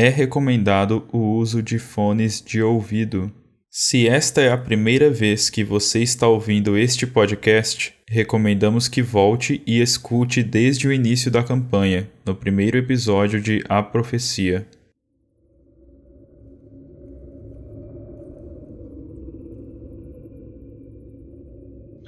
É recomendado o uso de fones de ouvido. Se esta é a primeira vez que você está ouvindo este podcast, recomendamos que volte e escute desde o início da campanha, no primeiro episódio de A Profecia.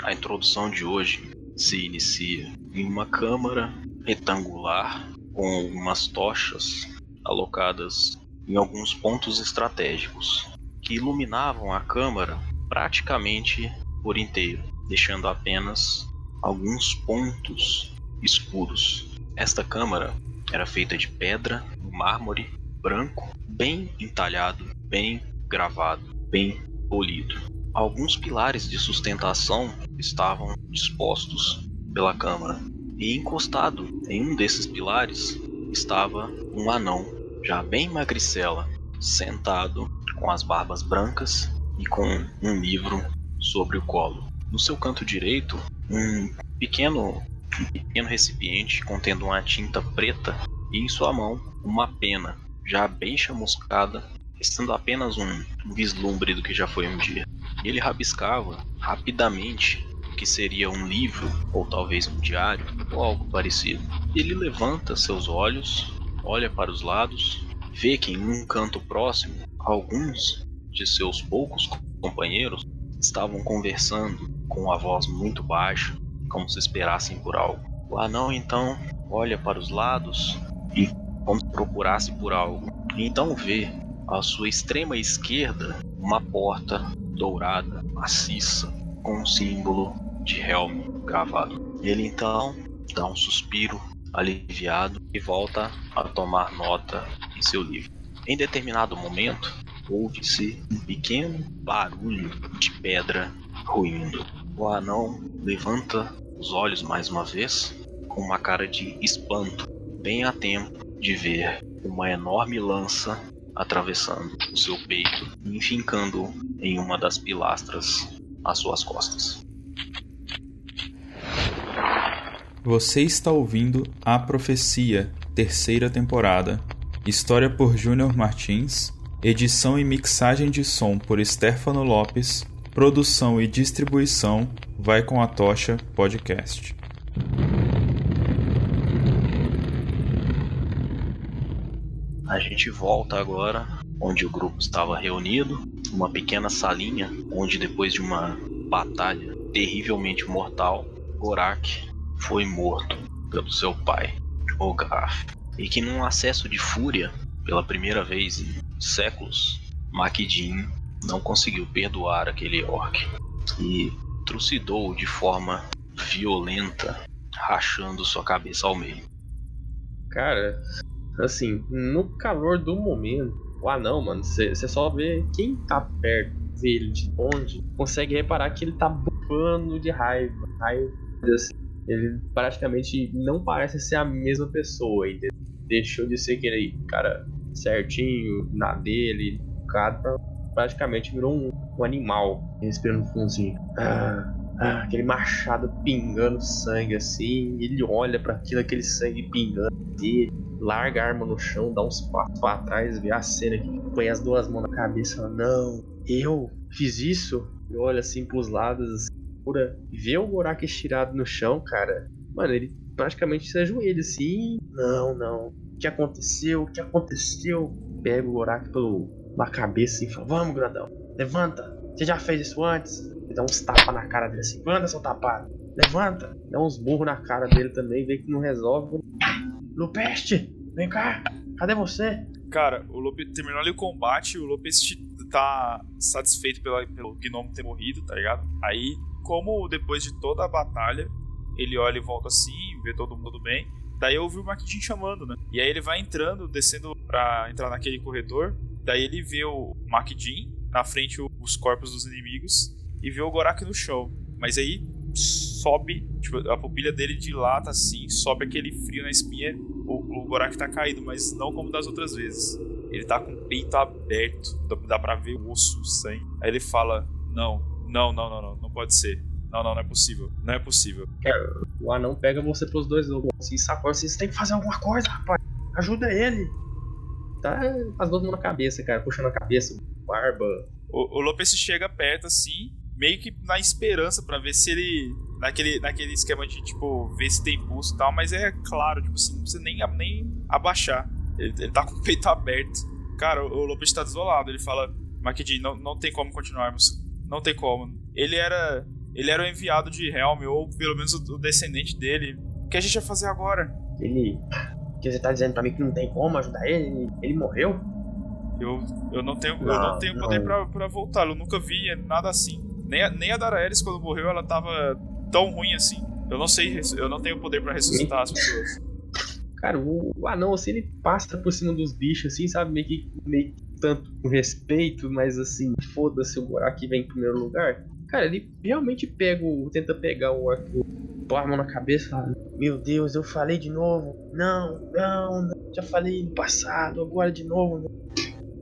A introdução de hoje se inicia em uma câmara retangular com algumas tochas alocadas em alguns pontos estratégicos que iluminavam a câmara praticamente por inteiro, deixando apenas alguns pontos escuros. Esta câmara era feita de pedra, mármore branco, bem entalhado, bem gravado, bem polido. Alguns pilares de sustentação estavam dispostos pela câmara, e encostado em um desses pilares estava um anão, já bem magricela, sentado com as barbas brancas e com um livro sobre o colo. No seu canto direito, um pequeno, um pequeno recipiente contendo uma tinta preta e em sua mão uma pena já bem chamuscada, restando apenas um vislumbre do que já foi um dia. Ele rabiscava rapidamente o que seria um livro ou talvez um diário ou algo parecido. Ele levanta seus olhos, olha para os lados, vê que em um canto próximo alguns de seus poucos companheiros estavam conversando com a voz muito baixa, como se esperassem por algo. O anão então olha para os lados e como se procurasse por algo. Então vê à sua extrema esquerda uma porta dourada, maciça, com um símbolo de Helm gravado. Ele então dá um suspiro aliviado e volta a tomar nota em seu livro. Em determinado momento, ouve-se um pequeno barulho de pedra ruindo. O anão levanta os olhos mais uma vez, com uma cara de espanto, bem a tempo de ver uma enorme lança atravessando o seu peito e enfincando em uma das pilastras às suas costas. Você está ouvindo A Profecia, terceira temporada. História por Júnior Martins, edição e mixagem de som por Stefano Lopes, produção e distribuição Vai com a Tocha Podcast. A gente volta agora onde o grupo estava reunido, uma pequena salinha onde depois de uma batalha terrivelmente mortal, Gorak foi morto pelo seu pai, Ogaf, e que num acesso de fúria, pela primeira vez em séculos, Makidin não conseguiu perdoar aquele orc e trucidou de forma violenta, rachando sua cabeça ao meio. Cara, assim, no calor do momento, o anão, mano, você só vê quem tá perto dele, de onde, consegue reparar que ele tá bufando de raiva. Raiva, assim, ele praticamente não parece ser a mesma pessoa, entendeu? Deixou de ser aquele cara certinho, na dele, educado, praticamente virou um, um animal, respirando fundinho. Ah, ah, aquele machado pingando sangue assim, ele olha para aquilo, aquele sangue pingando dele, larga a arma no chão, dá uns passos para trás, vê a cena que põe as duas mãos na cabeça, fala, não, eu fiz isso? E olha assim pros lados, assim, procura ver o Gorak estirado no chão, cara, mano, ele praticamente se ajoelha assim. Não, não. O que aconteceu? O que aconteceu? Pega o Gorak pelo, pela cabeça e fala: Vamos, grandão, levanta. Você já fez isso antes? Ele dá uns tapas na cara dele assim: Anda, seu tapado. Levanta. Dá uns burros na cara dele também, vê que não resolve. Lupeste, vem cá. Cadê você? Cara, o Lupe terminou ali o combate, o Lupeste tá satisfeito pela, pelo Gnome ter morrido, tá ligado? Aí como depois de toda a batalha, ele olha e volta assim, vê todo mundo bem. Daí eu ouvi o Makidin chamando, né? E aí ele vai entrando, descendo pra entrar naquele corredor. Daí ele vê o Makidin, na frente os corpos dos inimigos, e vê o Gorak no chão. Mas aí sobe, tipo, a pupilha dele dilata assim, sobe aquele frio na espinha. O, o Gorak tá caído, mas não como das outras vezes. Ele tá com o peito aberto, dá pra ver o osso, o sangue. Aí ele fala: Não, não, não, não, não, não pode ser. Não, não, não é possível. Não é possível. É, o anão pega você pros dois assim, sacou assim, você tem que fazer alguma coisa, rapaz. Ajuda ele. tá as duas mãos na cabeça, cara, puxando a cabeça, barba. O, o Lopes chega perto assim, meio que na esperança para ver se ele. Naquele, naquele esquema de, tipo, ver se tem pulso e tal, mas é claro, tipo assim, não precisa nem, nem abaixar. Ele, ele tá com o peito aberto. Cara, o, o Lopes tá desolado. Ele fala: Makedi, não, não tem como continuarmos. Não tem como. Ele era. Ele era o enviado de Helm, ou pelo menos o, descendente dele. O que a gente vai fazer agora? Ele. Que você tá dizendo pra mim que não tem como ajudar ele? Ele, morreu? Eu, eu não tenho, eu Não, não tenho poder não. pra, pra voltar. Eu nunca vi nada assim. Nem a, nem a Daraeris, quando morreu, ela tava tão ruim assim. Eu não sei, eu não tenho poder pra ressuscitar as pessoas. Cara, o, o anão, assim, ele passa por cima dos bichos, assim, sabe? Meio que, meio que tanto com respeito, mas assim, foda-se o Gorak vem em primeiro lugar. Cara, ele realmente pega o. tenta pegar o a mão na cabeça e fala: Meu Deus, eu falei de novo. Não, não, não, já falei no passado, agora de novo. não.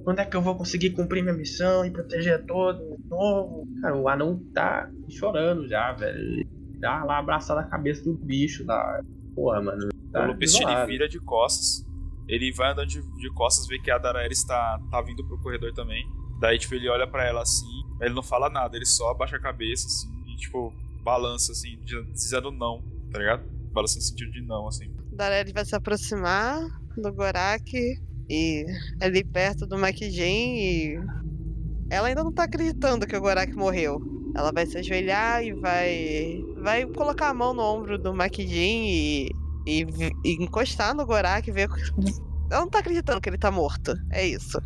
Quando é que eu vou conseguir cumprir minha missão e proteger a todos de novo? Cara, o anão tá chorando já, velho. Ele Dá lá abraçado a cabeça do bicho lá. Porra, mano. Tá o isolado. vira de costas. Ele vai andando de, de costas, vê que a Daraeris tá, tá vindo pro corredor também. Daí, tipo, ele olha pra ela assim, ele não fala nada, ele só abaixa a cabeça, assim, e, tipo, balança, assim, dizendo não, tá ligado? Balança no sentido de não, assim. Dareli vai se aproximar do Gorak e ali perto do Makijin e ela ainda não tá acreditando que o Gorak morreu. Ela vai se ajoelhar e vai vai colocar a mão no ombro do Makijin e, e, e encostar no Gorak e ver ela não tá acreditando que ele tá morto. É isso.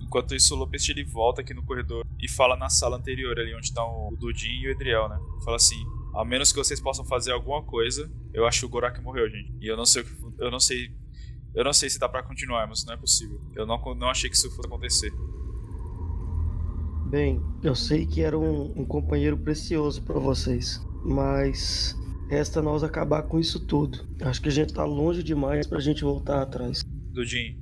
Enquanto isso, o Lopes ele volta aqui no corredor e fala na sala anterior, ali onde tá o Dudin e o Edriel, né? Fala assim: a menos que vocês possam fazer alguma coisa, eu acho que o Gorak morreu, gente. E eu não sei o que. Eu não sei. Eu não sei se dá pra continuarmos, não é possível. Eu não, não achei que isso fosse acontecer. Bem, eu sei que era um, um companheiro precioso pra vocês, mas resta nós acabar com isso tudo. Acho que a gente tá longe demais pra gente voltar atrás. Dudin,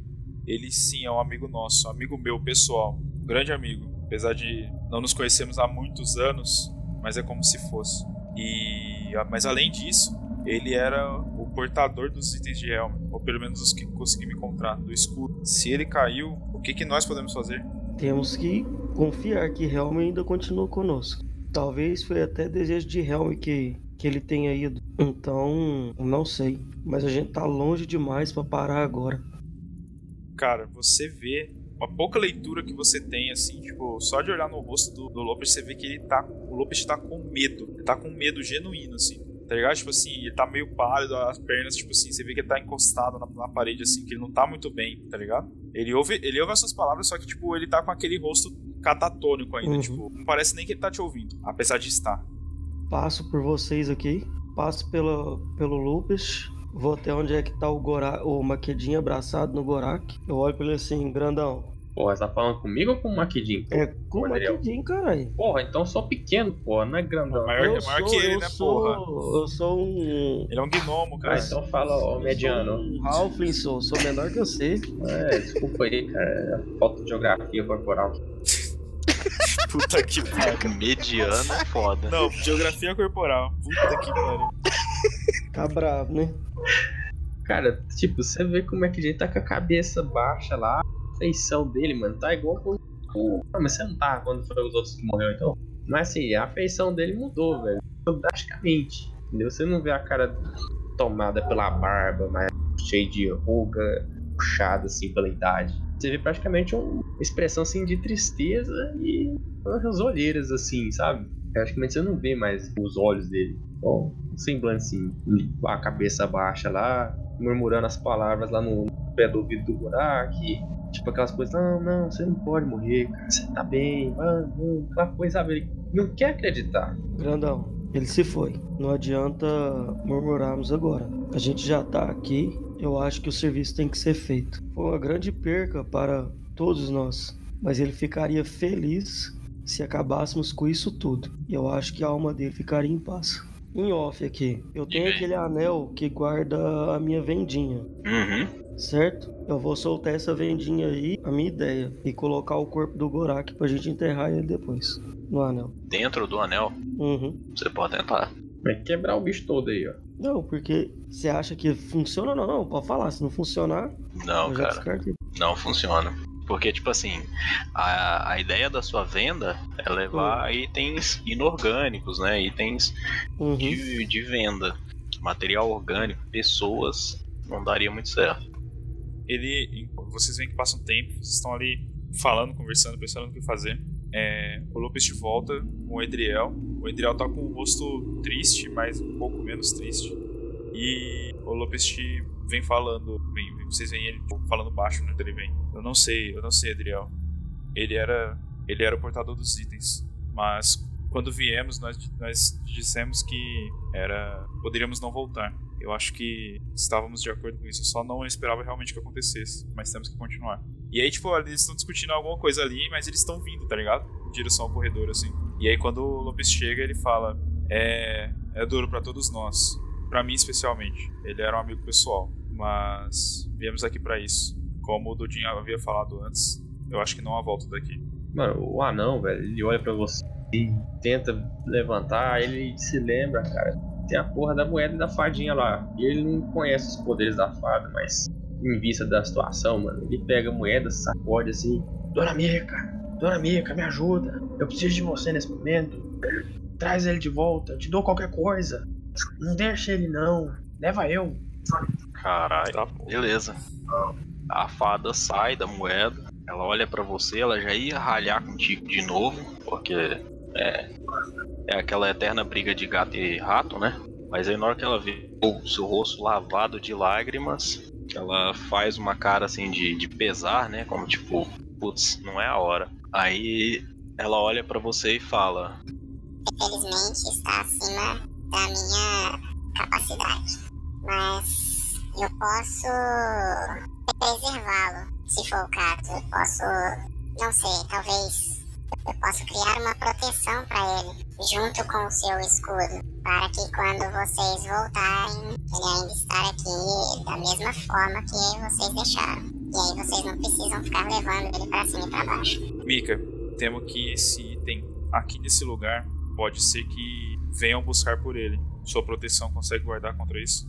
ele sim é um amigo nosso, um amigo meu pessoal, um grande amigo. Apesar de não nos conhecermos há muitos anos, mas é como se fosse. E mas além disso, ele era o portador dos itens de Helm, ou pelo menos os que consegui encontrar, do escudo. Se ele caiu, o que, que nós podemos fazer? Temos que confiar que Helm ainda continua conosco. Talvez foi até desejo de Helm que, que ele tenha ido. Então, não sei. Mas a gente tá longe demais pra parar agora. Cara, você vê uma pouca leitura que você tem, assim, tipo, só de olhar no rosto do, do Lopes, você vê que ele tá. O Lopes tá com medo. Ele tá com medo genuíno, assim. Tá ligado? Tipo assim, ele tá meio pálido, as pernas, tipo assim, você vê que ele tá encostado na, na parede, assim, que ele não tá muito bem, tá ligado? Ele ouve, ele ouve as suas palavras, só que, tipo, ele tá com aquele rosto catatônico ainda, Uhum. tipo, não parece nem que ele tá te ouvindo, apesar de estar. Passo por vocês aqui. Passo pela, pelo Lupus. Vou até onde é que tá o Gorak, o Maquedinho abraçado no Gorak. Eu olho pra ele assim, grandão. Porra, você tá falando comigo ou com o Maquidinho? É com o Gabriel. Maquedinho, caralho. Porra, então eu sou pequeno, porra, não é grandão. Maior- eu é maior sou, que ele, eu né, sou, porra? Eu sou um. Ele é um gnomo, Ah, cara. então fala, ó, eu mediano. Sou um Halfling, sou. Sou menor que você. É, desculpa aí, cara. Falta de geografia corporal. Puta que pariu. Mediano é foda. Não, geografia corporal. Puta que pariu. Tá bravo, né? Cara, tipo, você vê como é que ele tá com a cabeça baixa lá. A feição dele, mano, tá igual com. com- Ah, mas você não tá quando foi os outros que morreram, então? Mas assim, a feição dele mudou, velho. Drasticamente. Entendeu? Você não vê a cara tomada pela barba, mas cheia de ruga, puxada assim pela idade. Você vê praticamente uma expressão assim de tristeza e umas olheiras assim, sabe? Praticamente você não vê mais os olhos dele. Então, um semblante assim, a cabeça baixa lá, murmurando as palavras lá no pé do ouvido do Burak. Tipo aquelas coisas, não, não, você não pode morrer, cara, você tá bem, vamos, aquela coisa, sabe? Ele não quer acreditar. Grandão, ele se foi. Não adianta murmurarmos agora. A gente já tá aqui. Eu acho que o serviço tem que ser feito. Foi uma grande perca para todos nós. Mas ele ficaria feliz se acabássemos com isso tudo. E eu acho que a alma dele ficaria em paz. Em off aqui, eu tenho aquele anel que guarda a minha vendinha. Uhum. Certo? Eu vou soltar essa vendinha aí, a minha ideia, e colocar o corpo do Gorak pra gente enterrar ele depois. No anel. Dentro do anel, Uhum. você pode tentar. Vai quebrar o bicho todo aí, ó. Não, porque você acha que funciona ou não? Não, pode falar. Se não funcionar, Não, cara. Não funciona. Porque, tipo assim, a, a ideia da sua venda é levar itens inorgânicos, né? Itens Uhum. de, de venda. Material orgânico, pessoas, não daria muito certo. Ele. Vocês veem que passa um tempo, vocês estão ali falando, conversando, pensando no que fazer. É, o Lopes de volta com o Edriel. O Edriel tá com o rosto triste, mas um pouco menos triste. E o Lopes te vem falando. Vem, vocês veem ele falando baixo no ele vem. Eu não sei, eu não sei, Edriel. Ele era. Ele era o portador dos itens. Mas quando viemos, nós, nós dissemos que era. poderíamos não voltar. Eu acho que estávamos de acordo com isso. Eu só não esperava realmente que acontecesse. Mas temos que continuar. E aí, tipo, eles estão discutindo alguma coisa ali, mas eles estão vindo, tá ligado? Em direção ao corredor, assim. E aí, quando o Lopes chega, ele fala: É, é duro para todos nós. Pra mim, especialmente. Ele era um amigo pessoal. Mas viemos aqui para isso. Como o Dudinho havia falado antes, eu acho que não há volta daqui. Mano, o anão, velho, ele olha pra você e tenta levantar, ele se lembra, cara. Tem a porra da moeda e da fadinha lá. E ele não conhece os poderes da fada, mas em vista da situação, mano, ele pega a moeda, sacode assim. Dona Mica, Dona Mica, me ajuda. Eu preciso de você nesse momento. Traz ele de volta, te dou qualquer coisa. Não deixa ele não. Leva eu. Caralho, Tá beleza. A fada sai da moeda, ela olha pra você, ela já ia ralhar contigo de novo, porque é, é aquela eterna briga de gato e rato, né? Mas aí na hora que ela vê o seu rosto lavado de lágrimas, ela faz uma cara assim de, de pesar, né? Como tipo, putz, não é a hora. Aí ela olha pra você e fala: infelizmente está acima da minha capacidade. Mas eu posso preservá-lo, se for o caso. Eu posso, não sei, talvez eu possa criar uma proteção para ele, junto com o seu escudo, para que quando vocês voltarem, ele ainda estar aqui da mesma forma que vocês deixaram. E aí vocês não precisam ficar levando ele para cima e para baixo. Mika, temo que esse item aqui nesse lugar pode ser que venham buscar por ele. Sua proteção consegue guardar contra isso?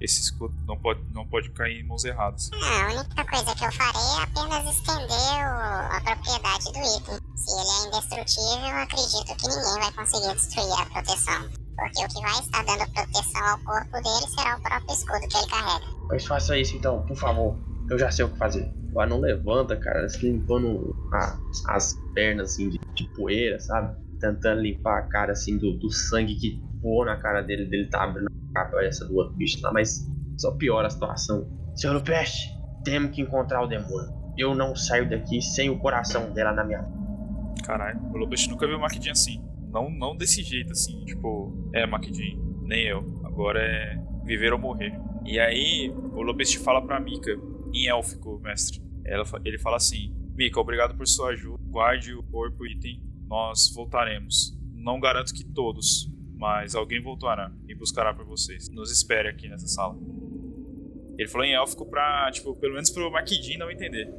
Esse escudo não pode, não pode cair em mãos erradas. Ah, a única coisa que eu farei é apenas estender o- a propriedade do item. Se ele é indestrutível, eu acredito que ninguém vai conseguir destruir a proteção. Porque o que vai estar dando proteção ao corpo dele será o próprio escudo que ele carrega. Mas faça isso então, por favor. Eu já sei o que fazer. O anão levanta, cara, se limpando a- as pernas assim de, de poeira, sabe? Tentando limpar a cara assim do, do sangue que voou na cara dele, dele tá abrindo a cabeça do outro bicho lá, mas só piora a situação. Senhor Lupeste, temos que encontrar o demônio. Eu não saio daqui sem o coração dela na minha mão. Caralho, o Lopes nunca viu o Makidin assim. Não, não desse jeito assim, tipo, é Makidin, nem eu. Agora é viver ou morrer. E aí, o Lopes te fala pra Mika, em élfico, mestre. Ela, ele fala assim: Mika, obrigado por sua ajuda. Guarde o corpo item. Nós voltaremos. Não garanto que todos, mas alguém voltará e buscará por vocês. Nos espere aqui nessa sala. Ele falou em élfico pra, tipo, pelo menos pro Makidin não entender.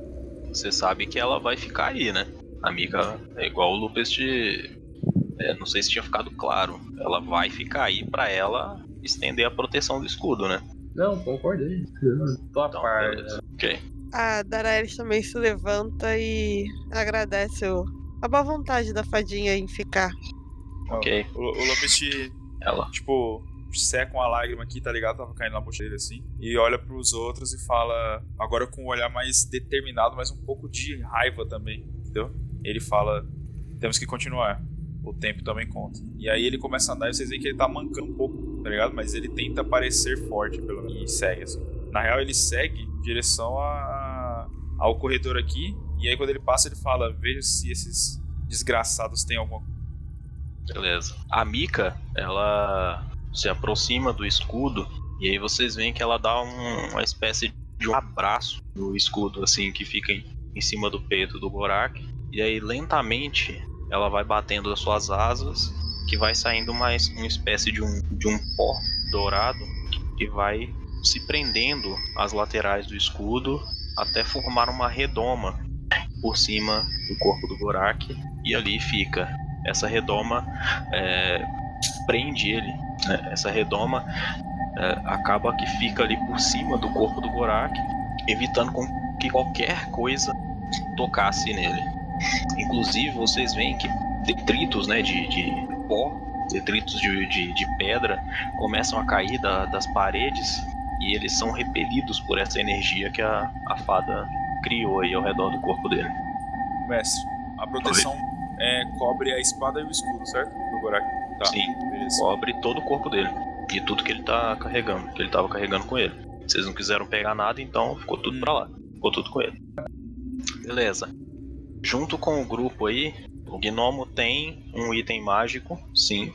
Você sabe que ela vai ficar aí, né? A Mika é igual o Lupus de. é, não sei se tinha ficado claro. Ela vai ficar aí pra ela estender a proteção do escudo, né? Não, concordei. Tô a Então, par. beleza. Ok. A Daraelis também se levanta e agradece o- a boa vontade da fadinha em ficar. Ok. O, o Lopes te, Ela. tipo, seca uma lágrima aqui, tá ligado? Tava caindo na dele assim. E olha pros outros e fala, agora com um olhar mais determinado, mas um pouco de raiva também, entendeu? Ele fala: temos que continuar. O tempo também conta. E aí ele começa a andar e vocês veem que ele tá mancando um pouco, tá ligado? Mas ele tenta parecer forte, pelo menos. E segue, assim. Na real, ele segue em direção a, ao corredor aqui. E aí quando ele passa, ele fala: veja se esses desgraçados têm alguma Beleza. A Mika, ela se aproxima do escudo e aí vocês veem que ela dá um- uma espécie de um abraço no escudo, assim, que fica em, em cima do peito do Gorak. E aí lentamente ela vai batendo as suas asas, que vai saindo mais uma espécie de um, de um pó dourado que vai se prendendo às laterais do escudo até formar uma redoma por cima do corpo do Gorak e ali fica essa redoma é, prende ele. né? Essa redoma é, acaba que fica ali por cima do corpo do Gorak, evitando que qualquer coisa tocasse nele. Inclusive, vocês veem que detritos né, de, de pó, detritos de, de, de pedra, começam a cair da, das paredes e eles são repelidos por essa energia que a, a fada criou aí ao redor do corpo dele. Mestre, a proteção é, cobre a espada e o escudo, certo? Do Gorak. Tá, Sim, beleza. cobre todo o corpo dele e tudo que ele tá carregando, que ele tava carregando com ele. Vocês não quiseram pegar nada, então ficou tudo pra lá. Ficou tudo com ele. Beleza. Junto com o grupo aí, o Gnomo tem um item mágico, sim.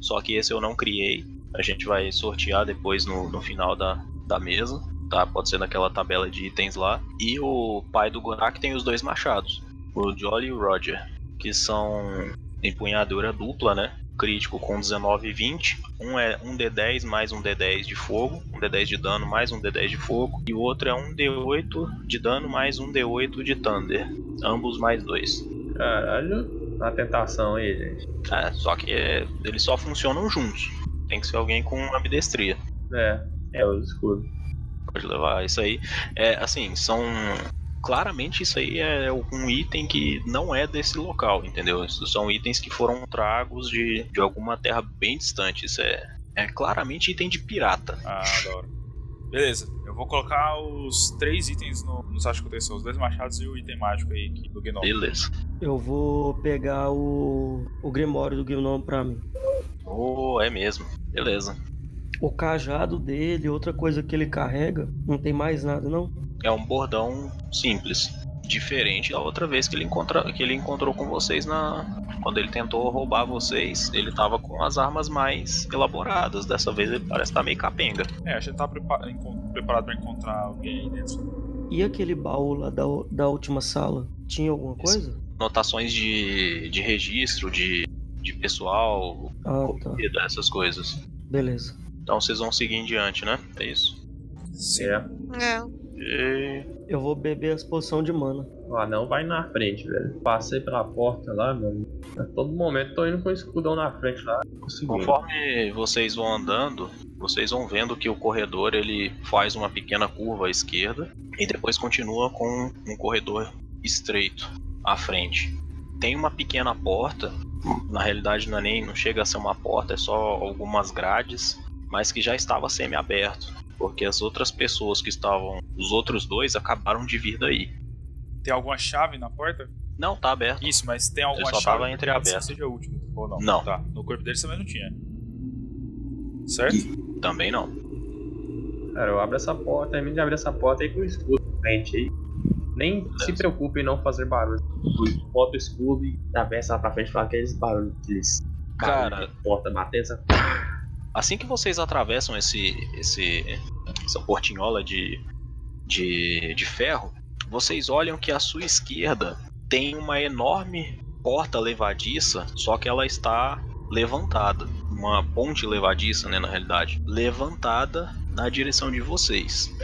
Só que esse eu não criei. A gente vai sortear depois no, no final da, da mesa. Tá? Pode ser naquela tabela de itens lá. E o pai do Gorak tem os dois machados. O Jolly e o Roger. Que são empunhadura dupla, né? Crítico com 19 e 20. Um é um D10 mais um D10 de fogo. Um D10 de dano mais um D10 de fogo. E o outro é um D8 de dano mais um D8 de Thunder. Ambos mais dois. Caralho, a tentação aí, gente. É, só que é, eles só funcionam juntos. Tem que ser alguém com ambidestria. É, é o escudo. Pode levar isso aí. É, assim, são. Claramente isso aí é um item que não é desse local, entendeu? Isso são itens que foram tragos de, de alguma terra bem distante. Isso é, é claramente item de pirata. Ah, da hora. Beleza, eu vou colocar os três itens no, no site de contenção, os dois machados e o item mágico aí aqui do Gnome. Beleza. Eu vou pegar o, o Grimório do Gnome pra mim. Oh, é mesmo. Beleza. O cajado dele, outra coisa que ele carrega, não tem mais nada, não? É um bordão simples. Diferente da outra vez que ele, encontra, que ele encontrou com vocês na. Quando ele tentou roubar vocês, ele tava com as armas mais elaboradas. Dessa vez ele parece estar meio capenga. É, a gente tá prepa- encon- preparado pra encontrar alguém aí dentro. E aquele baú lá da, da última sala? Tinha alguma coisa? Notações de, de registro, de, de pessoal, Ah, tá. essas coisas. Beleza. Então vocês vão seguir em diante, né? É isso. Sim. É. E... Eu vou beber as poção de mana. O anão vai na frente, velho. Passei pela porta lá, mano. A todo momento tô indo com o escudão na frente lá. Conforme vocês vão andando, vocês vão vendo que o corredor ele faz uma pequena curva à esquerda e depois continua com um corredor estreito à frente. Tem uma pequena porta, na realidade não, é nem, não chega a ser uma porta, é só algumas grades, mas que já estava semi-aberto, porque as outras pessoas que estavam, os outros dois acabaram de vir daí. Tem alguma chave na porta? Não, tá aberto. Isso, mas tem alguma só chave tava entreaberto. que seja útil, ou não? Não. Tá, no corpo dele também não tinha. Certo? Também não. Cara, eu abro essa porta, termino de abrir essa porta aí com o escudo na frente aí. Nem se preocupe em não fazer barulho. Bota o escudo e atravessa lá pra frente e fala aqueles barulhos, aqueles Cara, barulhos de porta batendo. essa- Assim que vocês atravessam esse, esse essa portinhola de, de, de ferro, vocês olham que à sua esquerda tem uma enorme porta levadiça, só que ela está levantada. Uma ponte levadiça, né, na realidade. Levantada na direção de vocês.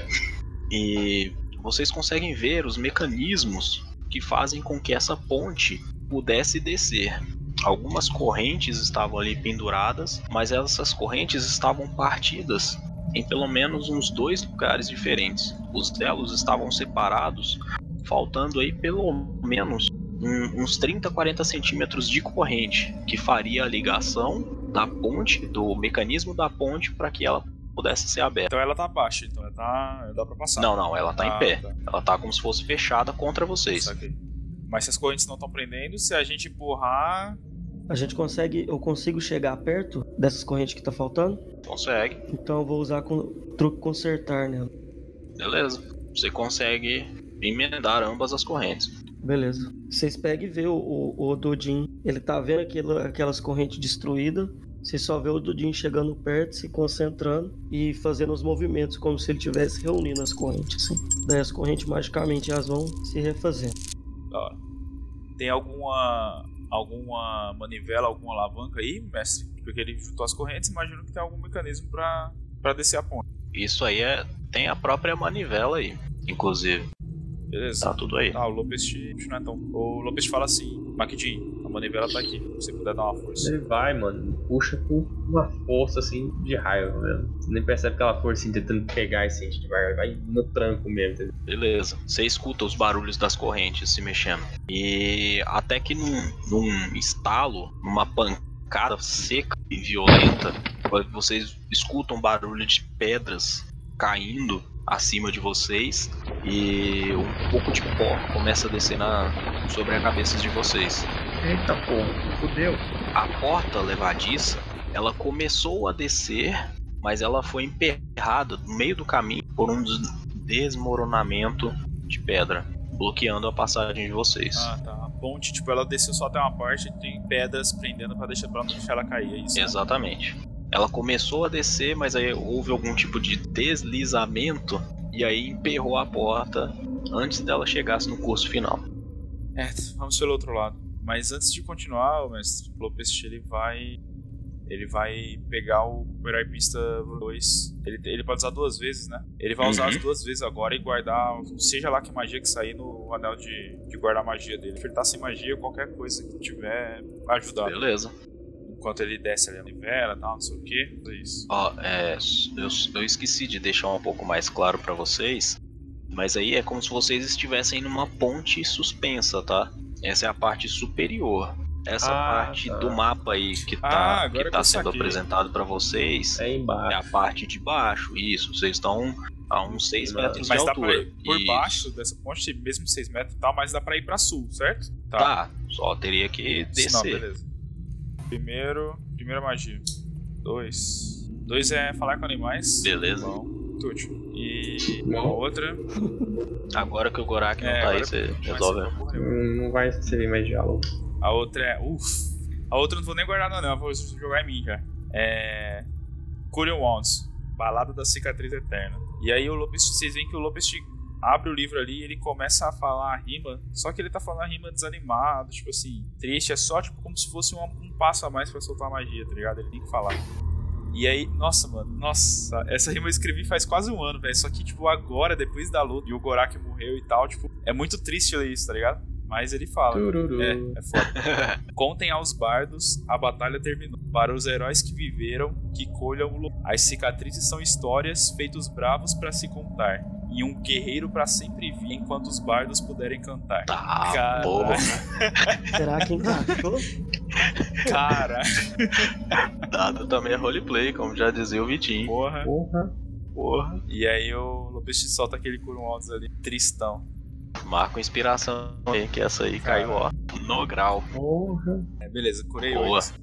E vocês conseguem ver os mecanismos que fazem com que essa ponte pudesse descer. Algumas correntes estavam ali penduradas, mas essas correntes estavam partidas em pelo menos uns dois lugares diferentes. Os elos estavam separados, faltando aí pelo menos um- uns 30, 40 centímetros de corrente, que faria a ligação da ponte, do mecanismo da ponte, para que ela pudesse ser aberta. Então ela tá baixa, então ela tá. dá pra passar. Não, não, ela tá Ah, em pé. tá. Ela tá como se fosse fechada contra vocês. Mas se as correntes não estão prendendo, se a gente empurrar. A gente consegue. Eu consigo chegar perto dessas correntes que tá faltando? Consegue, Então eu vou usar com truque consertar nela. beleza. Você consegue emendar ambas as correntes. Beleza. Vocês pegam e vê o, o, o Dodin. Ele tá vendo aquilo, aquelas correntes destruídas. Você só vê o Dodin chegando perto, se concentrando e fazendo os movimentos, como se ele estivesse reunindo as correntes. Assim. Daí as correntes magicamente elas vão se refazendo. Tem alguma. Alguma manivela, alguma alavanca aí, mestre? Porque ele juntou as correntes, imagino que tem algum mecanismo pra, pra descer a ponte. Isso aí é. Tem a própria manivela aí, inclusive. Beleza? Tá tudo aí. Ah, o Lopes não é tão. O Lopes fala assim, Maquidinho, manivela tá aqui. Se você puder dar uma força. Ele vai, mano, puxa com uma força assim de raiva mesmo. Você nem percebe aquela força assim, tentando pegar esse gente vai, vai no tranco mesmo. entendeu? Beleza. Você escuta os barulhos das correntes se mexendo. E até que num, num estalo, numa pancada seca e violenta, vocês escutam barulho de pedras caindo acima de vocês e um pouco de pó começa a descer na, sobre a cabeça de vocês. Eita porra, fudeu. A porta levadiça, ela começou a descer, mas ela foi emperrada no meio do caminho por um des- desmoronamento de pedra, bloqueando a passagem de vocês. Ah, tá. A ponte, tipo, ela desceu só até uma parte e tem pedras prendendo pra, deixar, pra não deixar ela cair, é isso? né? Exatamente. Ela começou a descer, mas aí houve algum tipo de deslizamento e aí emperrou a porta antes dela chegasse no curso final. É, vamos pelo outro lado. Mas antes de continuar, o mestre Lopest, ele vai. Ele vai pegar o Herói Pista 2. Ele, ele pode usar duas vezes, né? Ele vai usar Uhum. as duas vezes agora e guardar, seja lá que magia que sair no anel de, de guardar magia dele. Se ele tá sem magia, qualquer coisa que tiver ajudar. Beleza. Enquanto ele desce ali a nivela e tal, não sei o que. É isso. Ó, é, eu, eu esqueci de deixar um pouco mais claro pra vocês, mas aí é como se vocês estivessem numa ponte suspensa, tá? Essa é a parte superior. Essa Ah, parte tá. do mapa aí que Ah, tá, agora que tá sendo saquei. apresentado pra vocês É é embaixo. a parte de baixo. Isso, vocês estão a uns 6 Mas- metros Mas de dá pra altura. ir por Isso. baixo dessa ponte, mesmo 6 metros e tal, mas dá pra ir pra sul, certo? Tá, só teria que Não, descer. beleza. Primeiro, primeira magia. Dois. Dois é falar com animais. Beleza. Bom, útil. E Bom. a outra. Agora que o Gorak não É, tá aí, você ser resolve. porra. Hum, Não vai servir mais diálogo. A outra é. Uff. A outra eu não vou nem guardar, não, não. Vou jogar em mim já. É. Curion Wands. Balada da Cicatriz Eterna. E aí o Lopes, vocês veem que o Lopes abre o livro ali e ele começa a falar a rima. Só que ele tá falando a rima desanimado, tipo assim, triste. É só tipo como se fosse um, um passo a mais pra soltar a magia, tá ligado? Ele tem que falar. E aí, nossa, mano, nossa, essa rima eu escrevi faz quase um ano, velho. Só que, tipo, agora, depois da luta, e o Gorak morreu e tal, tipo, é muito triste ler isso, tá ligado? Mas ele fala. Tururu. É, é foda. Contem aos bardos, a batalha terminou. Para os heróis que viveram, que colham o lu- As cicatrizes são histórias feitos bravos pra se contar. E um guerreiro pra sempre vir enquanto os bardos puderem cantar. Tá, Caralho. porra. Será que encaixou? Cara, Dado também é roleplay, como já dizia o Vitinho. porra. Porra. Porra. E aí o Lopes solta aquele Curum Altos ali, tristão. Marca uma inspiração aí, que essa aí caiu, ó, no grau. Porra. É, beleza, curei Boa. oito.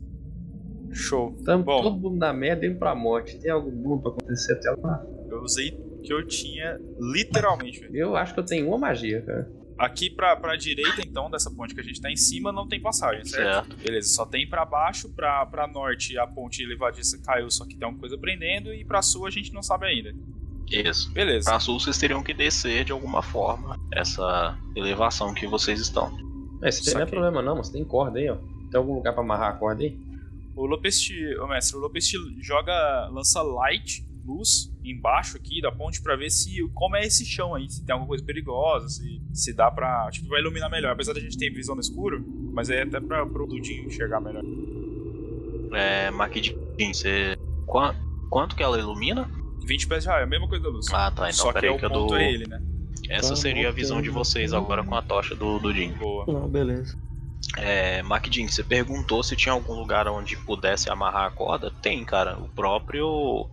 Show. Tamo Bom. todo mundo na merda indo pra morte. Tem algo bom pra acontecer até lá? Eu usei que eu tinha, literalmente, velho. Eu acho que eu tenho uma magia, cara. Aqui pra, pra direita, então, dessa ponte que a gente tá em cima, não tem passagem, certo? Certo. Beleza, só tem pra baixo, pra, pra norte a ponte levadiça caiu, só que tem alguma coisa prendendo, e pra sul a gente não sabe ainda. Isso. Beleza. Pra sul vocês teriam que descer de alguma forma essa elevação que vocês estão. Mas isso não é problema não, você tem corda aí, ó. Tem algum lugar pra amarrar a corda aí? O Lopest, ô mestre, o Lopest joga, lança light, luz, embaixo aqui da ponte pra ver se como é esse chão aí, se tem alguma coisa perigosa, se, se dá pra. Tipo, vai iluminar melhor. Apesar da gente ter visão no escuro, mas aí é até pra, pro Dudinho enxergar melhor. É, Maquidin, você. Qua- Quanto que ela ilumina? 20 pés de raio, é a mesma coisa da luz. Ah, tá. Então Só que é o que eu dou. é ele, né? Essa seria a visão de vocês agora com a tocha do, do Jim. Boa. Não, beleza. É, Macdin, você perguntou se tinha algum lugar onde pudesse amarrar a corda? Tem, cara. O próprio.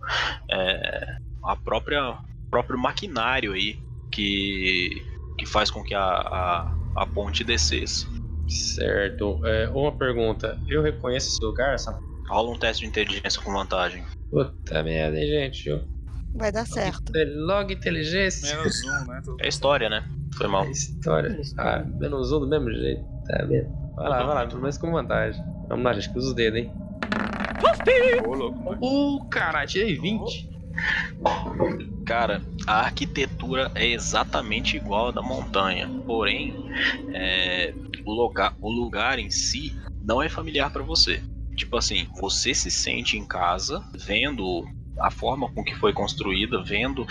É, a própria. o próprio maquinário aí que. que faz com que a, a, a ponte descesse. Certo. É, uma pergunta. Eu reconheço esse lugar? Essa... Rola um teste de inteligência com vantagem. Puta merda, hein, gente. Eu... Vai dar certo. Log inteligência. Menos um, né? É história, né? Foi mal. História. Ah, menos um do mesmo jeito. Tá vendo? Vai lá, vai lá, pelo menos com vantagem. Vamos lá, gente, que usa os dedos, hein? Ô, louco, mano. Uh, caralho, tirei 20. Cara, a arquitetura é exatamente igual à da montanha. Porém, é, o, lugar, o lugar em si não é familiar pra você. Tipo assim, você se sente em casa vendo a forma com que foi construída, vendo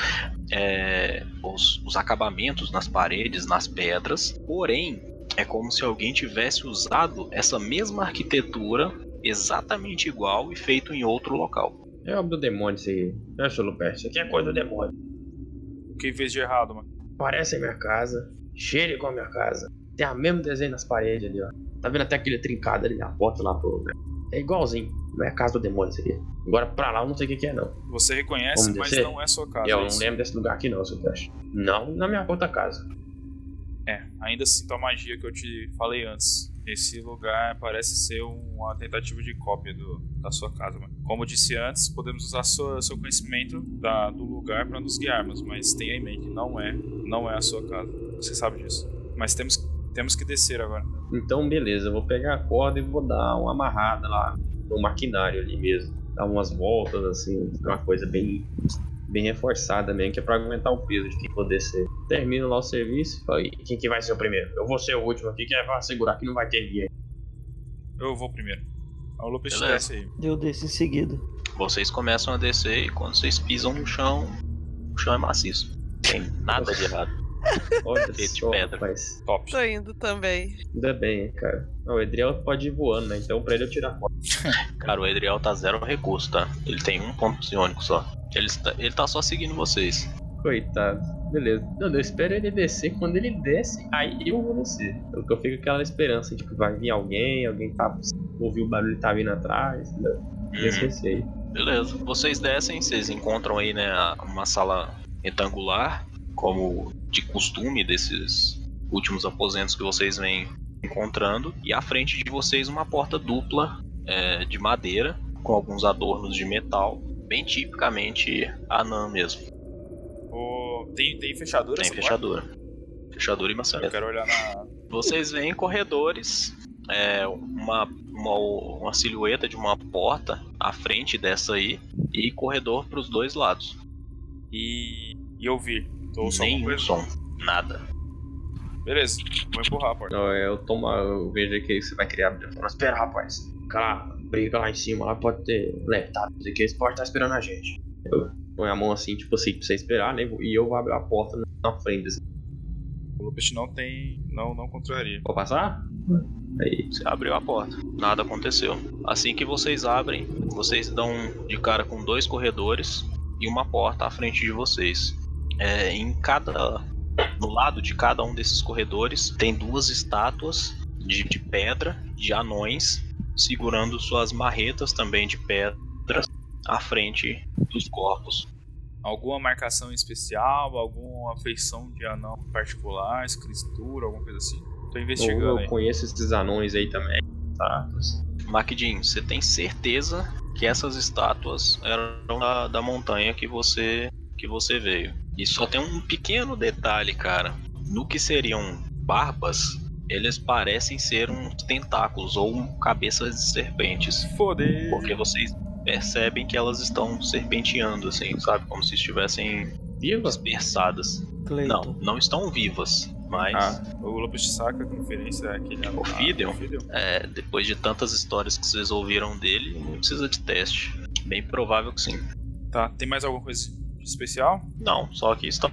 é, os, os acabamentos nas paredes, nas pedras. Porém, é como se alguém tivesse usado essa mesma arquitetura exatamente igual e feito em outro local. É obra do demônio isso aí. Não é, seu Lupercio? Isso aqui é coisa do demônio. O que fez de errado, mano? Parece a minha casa. Cheira igual a minha casa. Tem o mesmo desenho nas paredes ali, ó. Tá vendo até aquele trincado ali, a porta lá pro. É igualzinho. Não é a casa do demônio isso aqui. Agora pra lá eu não sei o que, que é, não. Você reconhece, Vamos mas descer? não é sua casa. eu é não isso? lembro desse lugar aqui, não, seu. Não na minha outra casa. É, ainda sinto a magia que eu te falei antes. Esse lugar parece ser uma tentativa de cópia do- da sua casa. Como eu disse antes, podemos usar sua, seu conhecimento da- do lugar para nos guiarmos, mas tenha em mente, não é, não é a sua casa. Você sabe disso. Mas temos, temos que descer agora. Então, beleza, eu vou pegar a corda e vou dar uma amarrada lá no maquinário ali mesmo. Dar umas voltas, assim, uma coisa bem, bem reforçada mesmo, que é pra aguentar o peso de quem for descer. Termino lá o serviço e falo, "E quem que vai ser o primeiro? Eu vou ser o último aqui, que é pra assegurar que não vai ter ninguém. Eu vou primeiro. O Lopes desce aí. Eu desço em seguida. Vocês começam a descer e quando vocês pisam no chão, o chão é maciço. Não tem nada de errado. Olha de só, pedra. rapaz. Top. Tô indo também. Ainda bem, hein, cara. Não, o Edriel pode ir voando, né? Então pra ele eu tirar a corda. Cara, o Edriel tá zero recurso, tá? Ele tem um ponto psiônico só. Ele está, ele tá só seguindo vocês. Coitado. Beleza. Não, eu espero ele descer. Quando ele desce, aí eu vou descer. Porque eu fico com aquela esperança, tipo, vai vir alguém, alguém tá. Ouviu o barulho e tá vindo atrás. entendeu? Esse Uhum. receio. Beleza. Vocês descem, vocês encontram aí, né, a- uma sala retangular, como de costume desses últimos aposentos que vocês vêm encontrando. E à frente de vocês uma porta dupla é, de madeira, com alguns adornos de metal, bem tipicamente anã mesmo. O... Tem, tem fechadura? Tem fechadura. Fechadura e porta? Eu maçaneta. quero olhar na. Vocês veem corredores, é, uma, uma, uma silhueta de uma porta à frente dessa aí e corredor para os dois lados. E. E ouvir. Tô Nenhum coisa? som, nada. Beleza, vou empurrar a porta. Não, eu tomo. Eu vejo que você vai criar. Eu falo, espera, rapaz. Aquela briga lá em cima lá pode ter levantado. Não sei o que, esse pode estar esperando a gente. Eu ponho a mão assim, tipo assim, pra você esperar, né? E eu vou abrir a porta na frente. Assim. O Lopes não tem. Não, não contraria. Pode passar? Aí. Você abriu a porta, nada aconteceu. Assim que vocês abrem, vocês dão de cara com dois corredores e uma porta à frente de vocês. É, em cada. No lado de cada um desses corredores tem duas estátuas de, de pedra, de anões, segurando suas marretas também de pedra à frente dos corpos. Alguma marcação especial, alguma feição de anão particular, escritura, alguma coisa assim? Tô investigando Eu aí. conheço esses anões aí também. Tá. Macdin, você tem certeza que essas estátuas eram da, da montanha que você que você veio? E só tem um pequeno detalhe, cara. No que seriam barbas, eles parecem ser uns tentáculos ou um cabeças de serpentes, Foder. porque vocês percebem que elas estão serpenteando, assim, sabe, como se estivessem Viva? dispersadas. Não, Cleiton. não estão vivas, mas Ah, o Lopes saca a conferência é aquele anão. O? Ah, o Fideon. É, depois de tantas histórias que vocês ouviram dele, não precisa de teste. Bem provável que sim. Tá, tem mais alguma coisa especial? Não, só que estão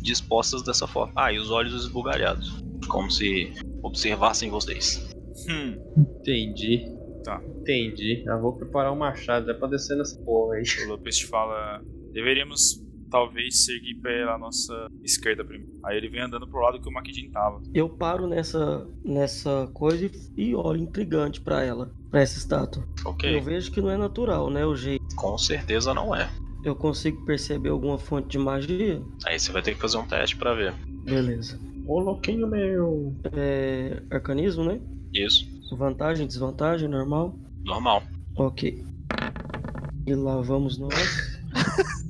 dispostas dessa forma. Ah, e os olhos esbugalhados. Como se observassem vocês. Hum, Entendi. Tá. Entendi. Já vou preparar o machado, é pra descer nessa porra aí. o Lopes te fala. Deveríamos talvez seguir pela nossa esquerda primeiro. Aí ele vem andando pro lado que o Makidin tava. Eu paro nessa, nessa coisa e, e olho intrigante pra ela, pra essa estátua. Ok? Eu vejo que não é natural, né? O jeito. Com certeza não é. Eu consigo perceber alguma fonte de magia? Aí você vai ter que fazer um teste pra ver. Beleza. Ô, louquinho meu. É. Arcanismo, né? Isso, Vantagem, desvantagem, normal? normal. Ok. E lá vamos nós.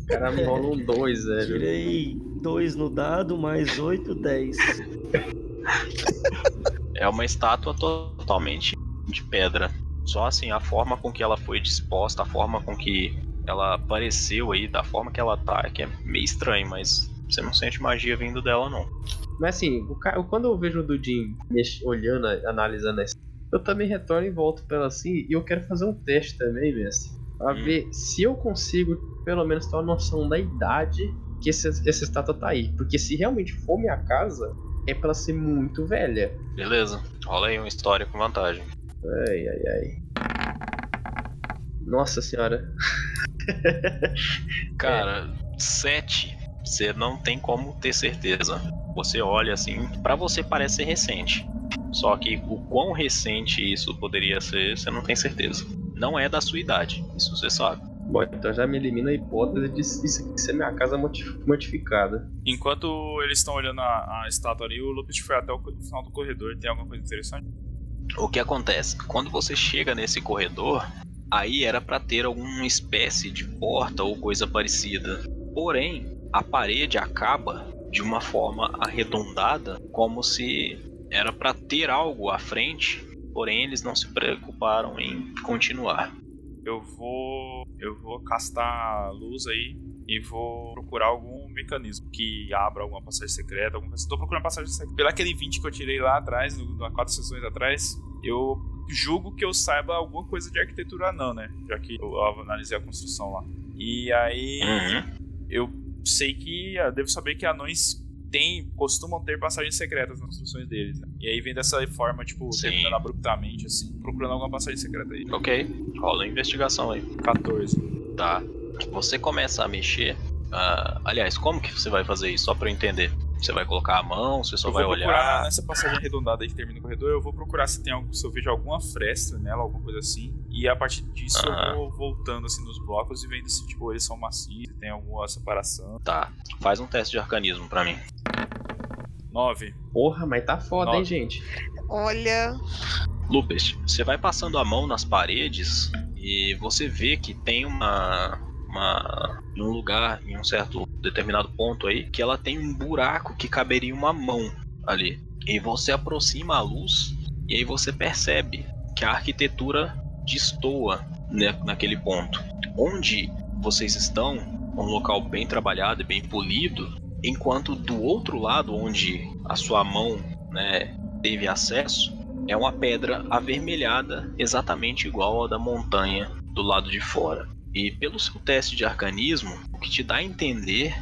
O cara me rola um 2, velho. Tirei 2 no dado, mais 8, 10. É uma estátua totalmente de pedra. Só assim, a forma com que ela foi disposta, a forma com que ela apareceu aí, da forma que ela tá, que é meio estranho, mas você não sente magia vindo dela, não. Mas assim, o cara, quando eu vejo o Dudin olhando, analisando isso, eu também retorno e volto pra ela assim, e eu quero fazer um teste também, mestre. Pra Hum. ver se eu consigo, pelo menos, ter uma noção da idade que esse, essa estátua tá aí. Porque se realmente for minha casa, é pra ser muito velha. Beleza, rola aí uma história com vantagem. Ai, ai, ai. Nossa senhora. Cara, 7, você não tem como ter certeza. Você olha assim, pra você parece ser recente. Só que o quão recente isso poderia ser, você não tem certeza. Não é da sua idade, isso você sabe. Bom, então já me elimina a hipótese de isso aqui ser minha casa mortificada. Enquanto eles estão olhando a, a estátua ali, o Lupus foi até o final do corredor. Tem alguma coisa interessante? O que acontece? Quando você chega nesse corredor, aí era pra ter alguma espécie de porta ou coisa parecida. Porém, a parede acaba de uma forma arredondada, como se era pra ter algo à frente. Porém, eles não se preocuparam em continuar. Eu vou. Eu vou castar luz aí e vou procurar algum mecanismo que abra alguma passagem secreta, alguma. Tô procurando passagem secreta. Pelo aquele 20 que eu tirei lá atrás, há quatro sessões atrás, eu julgo que eu saiba alguma coisa de arquitetura não, né? Já que eu, eu analisei a construção lá. E aí Uhum. eu sei que. Eu devo saber que anões têm, costumam ter passagens secretas nas construções deles. Né? E aí vem dessa forma, tipo, Sim. terminando abruptamente, assim, procurando alguma passagem secreta aí. Ok, rola a investigação aí. 14. Tá. Você começa a mexer. ah, aliás, como que você vai fazer isso? Só pra eu entender. Você vai colocar a mão, você só eu vai vou procurar olhar. nessa passagem arredondada aí que termina o corredor, eu vou procurar se tem algo, se eu vejo alguma fresta nela, alguma coisa assim. E a partir disso eu vou voltando assim nos blocos e vendo se tipo eles são macios, se tem alguma separação. Tá. Faz um teste de arcanismo pra mim. 9. Porra, mas tá foda, hein, Nove. gente? Olha, Lupus, você vai passando a mão nas paredes e você vê que tem uma. Uma em um lugar, em um certo determinado ponto aí, que ela tem um buraco que caberia uma mão ali. E você aproxima a luz e aí você percebe que a arquitetura destoa né, naquele ponto. Onde vocês estão, um local bem trabalhado e bem polido, enquanto do outro lado, onde a sua mão né, teve acesso, é uma pedra avermelhada, exatamente igual à da montanha do lado de fora. E pelo seu teste de arcanismo, o que te dá a entender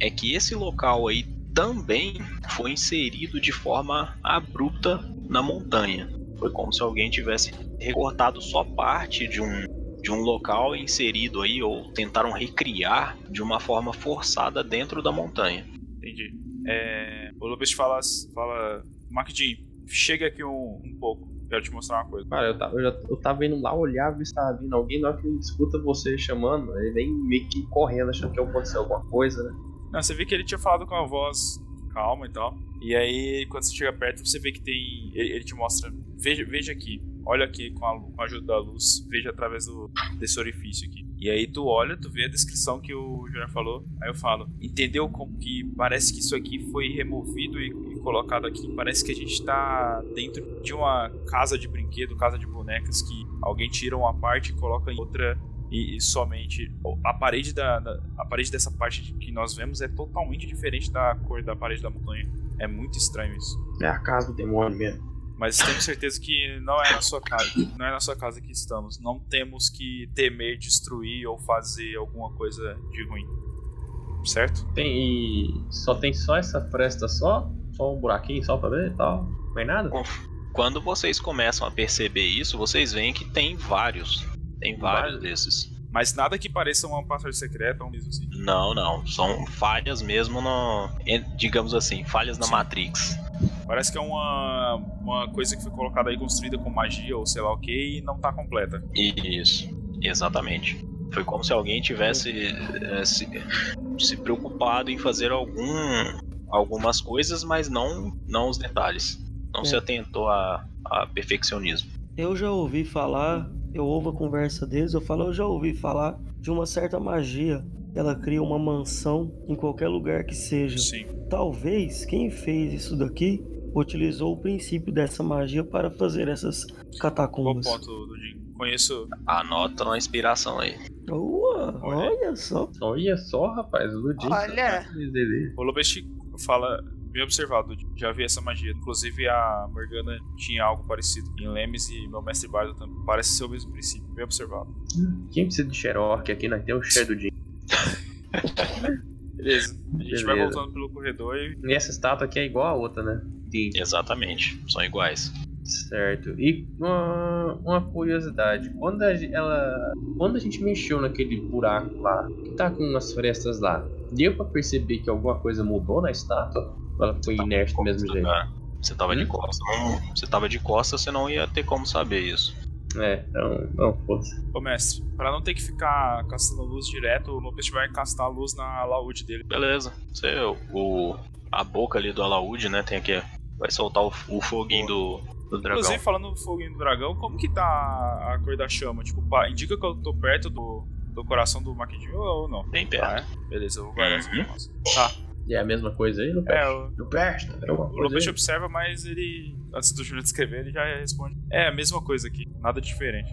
é que esse local aí também foi inserido de forma abrupta na montanha. Foi como se alguém tivesse recortado só parte de um, de um local inserido aí, ou tentaram recriar de uma forma forçada dentro da montanha. Entendi. É, o Lupus fala, fala Macdin, chega aqui um, um pouco, quero te mostrar uma coisa. Cara, eu tava, eu, já, eu tava indo lá olhar, ver se tava vindo alguém, na hora que ele escuta você chamando, ele vem meio que correndo, achando que aconteceu alguma coisa, né? Não, você vê que ele tinha falado com a voz calma e tal. E aí, quando você chega perto, você vê que tem. Ele, ele te mostra. Veja, veja aqui. Olha aqui com a, com a ajuda da luz. Veja através do, desse orifício aqui. E aí tu olha, tu vê a descrição que o Júnior falou. Aí eu falo, entendeu como que parece que isso aqui foi removido e, e colocado aqui? Parece que a gente tá dentro de uma casa de brinquedo, casa de bonecas, que alguém tira uma parte e coloca em outra e, e somente a parede da, da- a parede dessa parte que nós vemos é totalmente diferente da cor da parede da montanha. É muito estranho isso. É a casa do demônio mesmo. Mas tenho certeza que não é na sua casa, não é na sua casa que estamos. Não temos que temer destruir ou fazer alguma coisa de ruim. Certo? Tem e só tem só essa fresta só? Só um buraquinho só pra ver e tal? Mais nada? Quando vocês começam a perceber isso, vocês veem que tem vários. Tem vários desses. Mas nada que pareça uma passagem secreta ou mesmo assim. Não, não. São falhas mesmo no. Digamos assim, falhas na Sim. Matrix. Parece que é uma, uma coisa que foi colocada aí, construída com magia ou sei lá o que, e não tá completa. Isso, exatamente. Foi como se alguém tivesse eh, se, se preocupado em fazer algum, algumas coisas, mas não, não os detalhes. Não É. se atentou a, a perfeccionismo. Eu já ouvi falar, eu ouvo a conversa deles, eu falo, eu já ouvi falar de uma certa magia. Ela cria uma mansão em qualquer lugar que seja. Sim. Talvez quem fez isso daqui utilizou o princípio dessa magia para fazer essas Bom catacumbas. ponto, Dudinho. Conheço. Anota uma inspiração aí. Ué, Olha. olha só. Olha só, rapaz, o Ludinho. Olha. Dele. O Lobest fala. Bem observado, Dudinho. já vi essa magia. Inclusive a Morgana tinha algo parecido em Lemes e meu mestre Bardo também. Parece ser o mesmo princípio. Bem observado. Quem precisa de Xerox aqui? Nós temos o cheiro do Jim. Beleza. A gente vai Beleza. voltando pelo corredor e. E essa estátua aqui é igual a outra, né? Exatamente, são iguais. Certo. E uma, uma curiosidade, quando a, ela, quando a gente mexeu naquele buraco lá, que tá com as frestas lá, deu pra perceber que alguma coisa mudou na estátua? Ou ela foi inerte do mesmo jeito? Ah, Você tava de Hum? costas. Não, você tava de costas, você não ia ter como saber isso. É, então, não, foda-se. Ô mestre, pra não ter que ficar castando luz direto, o Lopes vai castar a luz na alaúde dele. Beleza. Você, o, a boca ali do alaúde, né? Tem aqui. Vai soltar o, o foguinho do, do dragão. Inclusive, falando do foguinho do dragão, como que tá a cor da chama? Tipo, pá, indica que eu tô perto do, do coração do Maquidinho ou não? Bem perto. Ah, é? Beleza, eu vou guardar essa Uhum. informação. Tá. E é a mesma coisa aí, não É, o, tá? Alguma o observa, mas ele, antes do Júlio descrever, ele já responde. É, a mesma coisa aqui, nada diferente.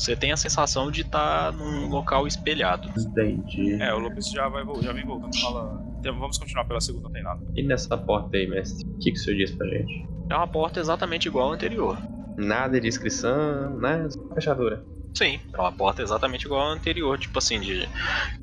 Você tem a sensação de estar num local espelhado. Entendi. É, o Lopes já, vai, já vem voltando e fala. "Então, Vamos continuar pela segunda, não tem nada. E nessa porta aí, mestre? O que, que o senhor disse pra gente? É uma porta exatamente igual à anterior. Nada de inscrição, nada, fechadura. Sim, é uma porta exatamente igual à anterior. Tipo assim, de...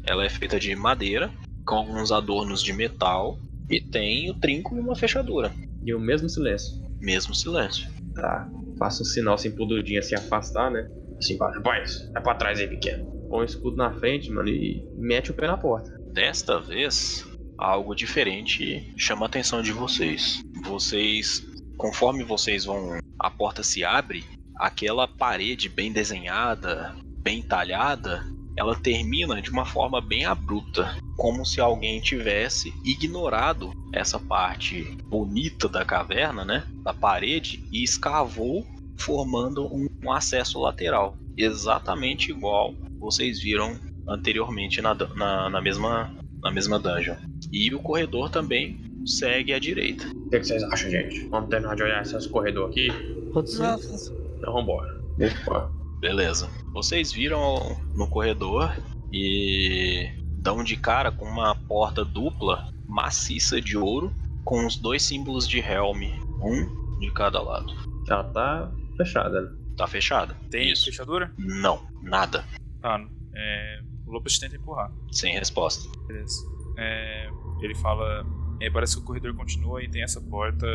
ela é feita de madeira, com alguns adornos de metal, e tem o trinco e uma fechadura. E o mesmo silêncio. Mesmo silêncio. Tá. Faça um sinal assim pro Dudinho assim afastar, né? Assim, vai, rapaz, vai pra trás aí, pequeno. Põe o escudo na frente, mano, e mete o pé na porta. Desta vez, algo diferente chama a atenção de vocês. Vocês, conforme vocês vão, a porta se abre, aquela parede bem desenhada, bem talhada, ela termina de uma forma bem abrupta, como se alguém tivesse ignorado essa parte bonita da caverna, né, da parede e escavou formando um, um acesso lateral, exatamente igual vocês viram anteriormente na, na, na mesma na mesma dungeon. E o corredor também segue à direita. O que, que vocês acham, gente? Vamos terminar de olhar esses corredores aqui? Pode ser. Então vambora. Opa. Beleza. Vocês viram no corredor e dão de cara com uma porta dupla maciça de ouro com os dois símbolos de Helm, um de cada lado. Ela tá fechada, né? Tá fechada? Tem Isso. fechadura? Não, nada. Tá. É, o Lopes tenta empurrar. Sem resposta. Beleza. É, ele fala. é, parece que o corredor continua e tem essa porta.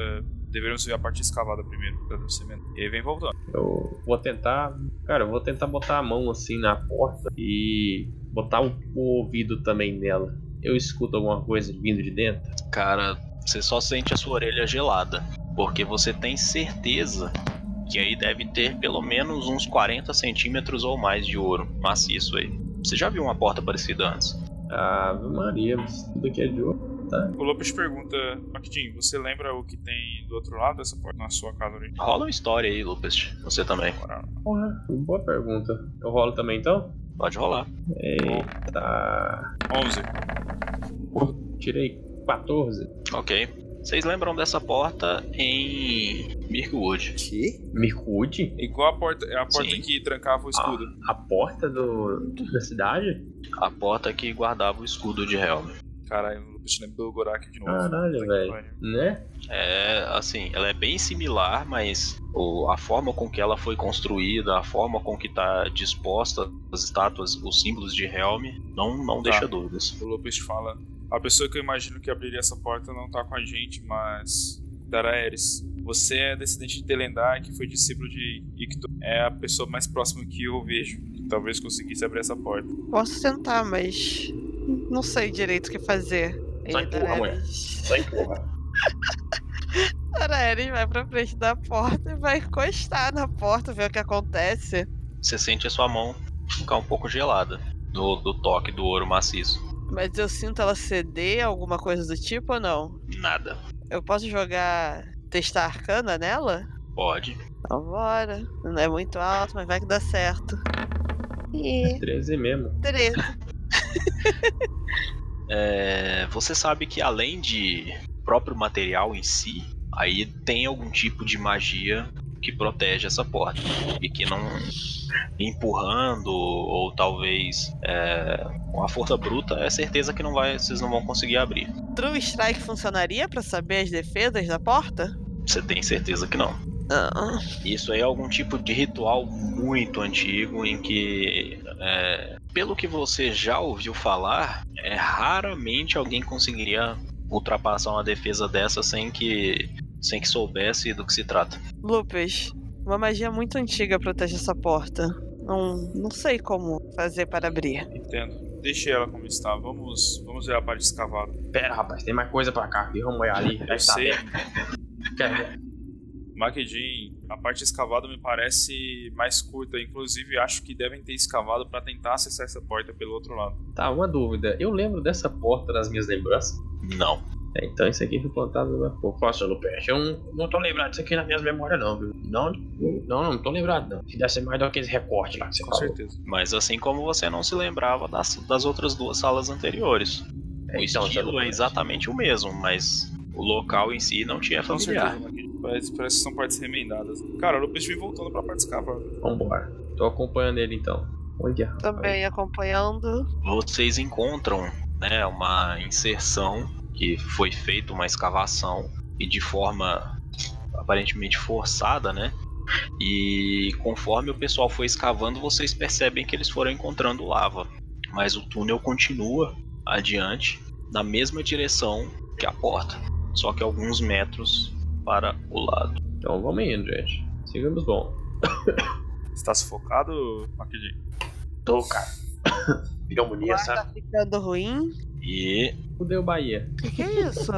Deveríamos ver a parte escavada primeiro, pra descimento. E aí vem voltando. Eu vou tentar. Cara, eu vou tentar botar a mão assim na porta e botar o, o ouvido também nela. Eu escuto alguma coisa vindo de dentro? Cara, você só sente a sua orelha gelada. Porque você tem certeza que aí deve ter pelo menos uns 40 centímetros ou mais de ouro maciço aí. Você já viu uma porta parecida antes? Ave Maria, mas tudo aqui é de ouro. O Lopes pergunta: Maquitinho, você lembra o que tem do outro lado dessa porta na sua casa original? Rola uma história aí, Lupus. Você também. Porra, boa pergunta. Eu rolo também então? Pode rolar. Eita. 11. Pô, tirei 14. Ok. Vocês lembram dessa porta em Mirkwood? Que? Mirkwood? Igual a porta, é a porta Sim. que trancava o escudo. A porta do, da cidade? A porta que guardava o escudo de Helm. Caralho, o Lopes lembra do Gorak de novo. Caralho, velho. Né? É, assim, ela é bem similar, mas o- a forma com que ela foi construída, a forma com que tá disposta as estátuas, os símbolos de Helm, não, não Tá. deixa dúvidas. O Lopes fala: A pessoa que eu imagino que abriria essa porta não tá com a gente, mas. Daraeris. Você é descendente de Telendar, que foi discípulo de Icto. É a pessoa mais próxima que eu vejo, que talvez conseguisse abrir essa porta. Posso tentar, mas não sei direito o que fazer. Só Aí empurra, mulher. Só empurra. Daenerys vai pra frente da porta e vai encostar na porta, ver o que acontece. Você sente a sua mão ficar um pouco gelada do, do toque do ouro maciço. Mas eu sinto ela ceder, alguma coisa do tipo ou não? Nada. Eu posso jogar. testar arcana nela? Pode. Então bora. Não é muito alto, mas vai que dá certo. E 13 mesmo. 13. É, você sabe que além de próprio material em si, aí tem algum tipo de magia que protege essa porta e que não empurrando ou talvez é, com a força bruta é certeza que não vai, vocês não vão conseguir abrir. True Strike funcionaria pra saber as defesas da porta? Você tem certeza que não. Ah, Isso aí é algum tipo de ritual muito antigo em que é, pelo que você já ouviu falar, é raramente alguém conseguiria ultrapassar uma defesa dessa sem que sem que soubesse do que se trata. Lupus, uma magia muito antiga protege essa porta. Não, não sei como fazer para abrir. Entendo. Deixe ela como está. Vamos, vamos ver a parte escavada. Pera, rapaz, tem mais coisa pra cá. E vamos olhar ali. Eu Deve sei. Quer- Makedin, a parte escavada me parece mais curta. Inclusive, acho que devem ter escavado para tentar acessar essa porta pelo outro lado. Tá, uma dúvida. Eu lembro dessa porta nas minhas lembranças. Não. É, então isso aqui foi plantado há pouco. Nossa, Lupeste, eu não, não tô lembrado disso aqui nas minhas memórias, não, viu? Não, não, não tô lembrado, não. Se desse mais daqueles recortes lá que você Com falou. certeza. Mas assim como você não se lembrava das, das outras duas salas anteriores. É, O então, estilo é exatamente o mesmo, mas o local em si não tinha familiar. Parece, parece que são partes remendadas. Cara, o Lupus vem voltando pra parte escavada. Vambora. Tô acompanhando ele então. Olha. Também acompanhando. Vocês encontram né, uma inserção que foi feita uma escavação e de forma aparentemente forçada, né? E conforme o pessoal foi escavando, vocês percebem que eles foram encontrando lava. Mas o túnel continua adiante na mesma direção que a porta, só que alguns metros para o lado. Então vamos indo, gente. Sigamos bom. Você tá sufocado, Makedin? Tô, cara. Pneumonia, Tá sabe? ficando ruim. E Fudeu Bahia. O que, que é isso?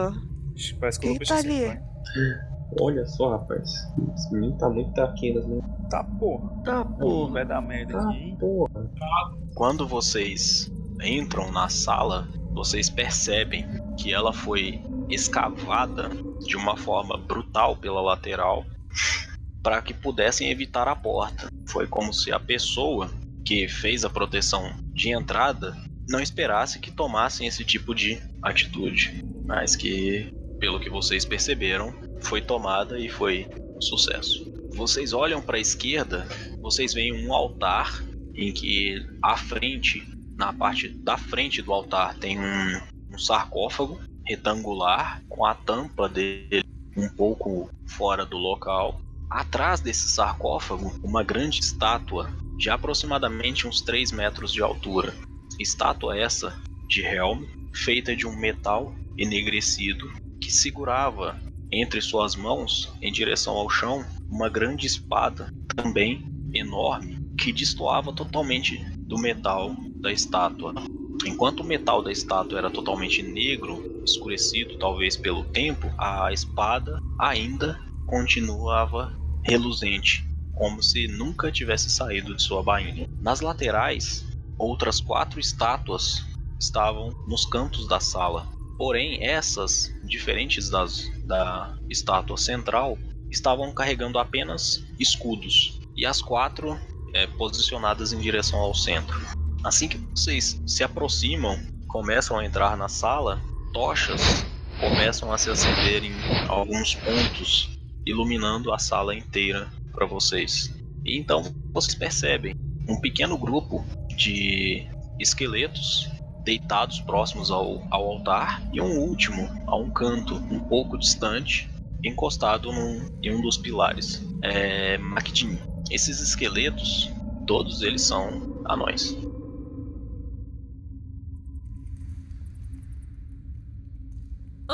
Ixi, Parece que Lupus tá se ali? foi. Olha só, rapaz. Esse menino tá muito taquinas, né? Tá, porra. Tá, porra. Vai dar merda Tá, aqui, hein? porra. Quando vocês entram na sala, vocês percebem que ela foi escavada de uma forma brutal pela lateral para que pudessem evitar a porta. Foi como se a pessoa que fez a proteção de entrada não esperasse que tomassem esse tipo de atitude, mas que, pelo que vocês perceberam, foi tomada e foi um sucesso. Vocês olham para a esquerda, vocês veem um altar em que à frente, na parte da frente do altar, tem um, um sarcófago retangular com a tampa dele um pouco fora do local. Atrás desse sarcófago, uma grande estátua de aproximadamente uns 3 metros de altura. Estátua essa de Helm, feita de um metal enegrecido que segurava entre suas mãos, em direção ao chão, uma grande espada, também enorme, que destoava totalmente do metal da estátua. Enquanto o metal da estátua era totalmente negro, escurecido talvez pelo tempo, a espada ainda continuava reluzente, como se nunca tivesse saído de sua bainha. Nas laterais, outras quatro estátuas estavam nos cantos da sala. Porém, essas, diferentes das da estátua central, estavam carregando apenas escudos. E as quatro é, posicionadas em direção ao centro. Assim que vocês se aproximam, começam a entrar na sala, tochas começam a se acender em alguns pontos, iluminando a sala inteira para vocês. E então vocês percebem um pequeno grupo de esqueletos deitados próximos ao, ao altar e um último a um canto um pouco distante, encostado num, em um dos pilares. É, Makdin, esses esqueletos, todos eles são anões.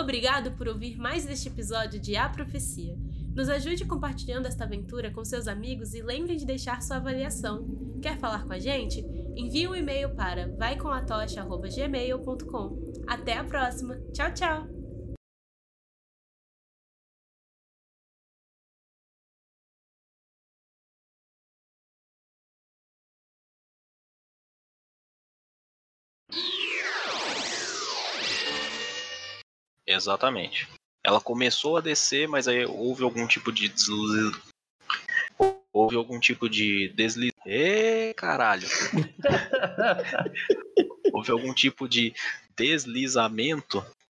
Obrigado por ouvir mais este episódio de A Profecia. Nos ajude compartilhando esta aventura com seus amigos e lembre de deixar sua avaliação. Quer falar com a gente? Envie um e-mail para vaicomatocha.gmail.com. Até a próxima. Tchau, tchau! Exatamente. Ela começou a descer, mas aí houve algum tipo de desliz... houve algum tipo de desliz... Ê, caralho. houve algum tipo de deslizamento